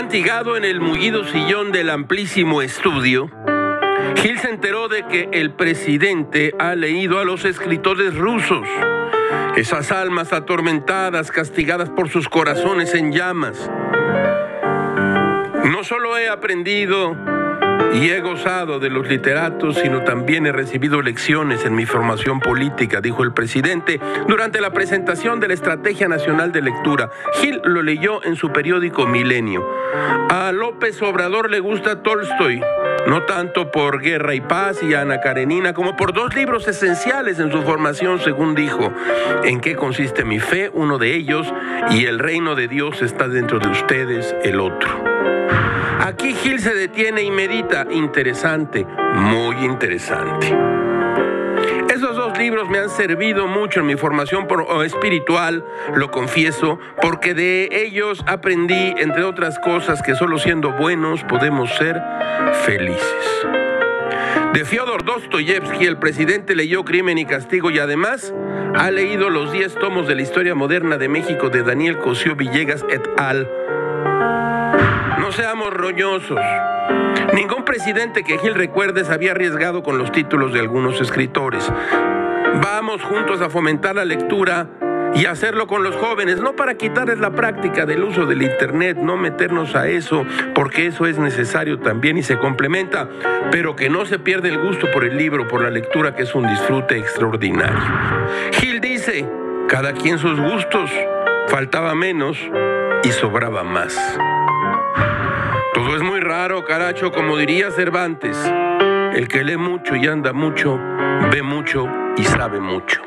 mentigado en el mullido sillón del amplísimo estudio, Gil se enteró de que el presidente ha leído a los escritores rusos, esas almas atormentadas, castigadas por sus corazones en llamas. No solo he aprendido y he gozado de los literatos, sino también he recibido lecciones en mi formación política, dijo el presidente durante la presentación de la Estrategia Nacional de Lectura. Gil lo leyó en su periódico Milenio. A López Obrador le gusta Tolstoy, no tanto por Guerra y Paz y Ana Karenina, como por dos libros esenciales en su formación, según dijo. ¿En qué consiste mi fe? Uno de ellos, y el reino de Dios está dentro de ustedes, el otro. Aquí Gil se detiene y medita. Interesante, muy interesante. Libros me han servido mucho en mi formación espiritual, lo confieso, porque de ellos aprendí, entre otras cosas, que solo siendo buenos podemos ser felices. De Fyodor Dostoyevsky, el presidente leyó Crimen y Castigo y además ha leído los 10 tomos de la historia moderna de México de Daniel Cosío Villegas et al no seamos roñosos. Ningún presidente que Gil recuerde se había arriesgado con los títulos de algunos escritores. Vamos juntos a fomentar la lectura y hacerlo con los jóvenes, no para quitarles la práctica del uso del Internet, no meternos a eso, porque eso es necesario también y se complementa, pero que no se pierda el gusto por el libro, por la lectura, que es un disfrute extraordinario. Gil dice, cada quien sus gustos, faltaba menos y sobraba más. Todo es muy raro, caracho, como diría Cervantes. El que lee mucho y anda mucho, ve mucho y sabe mucho.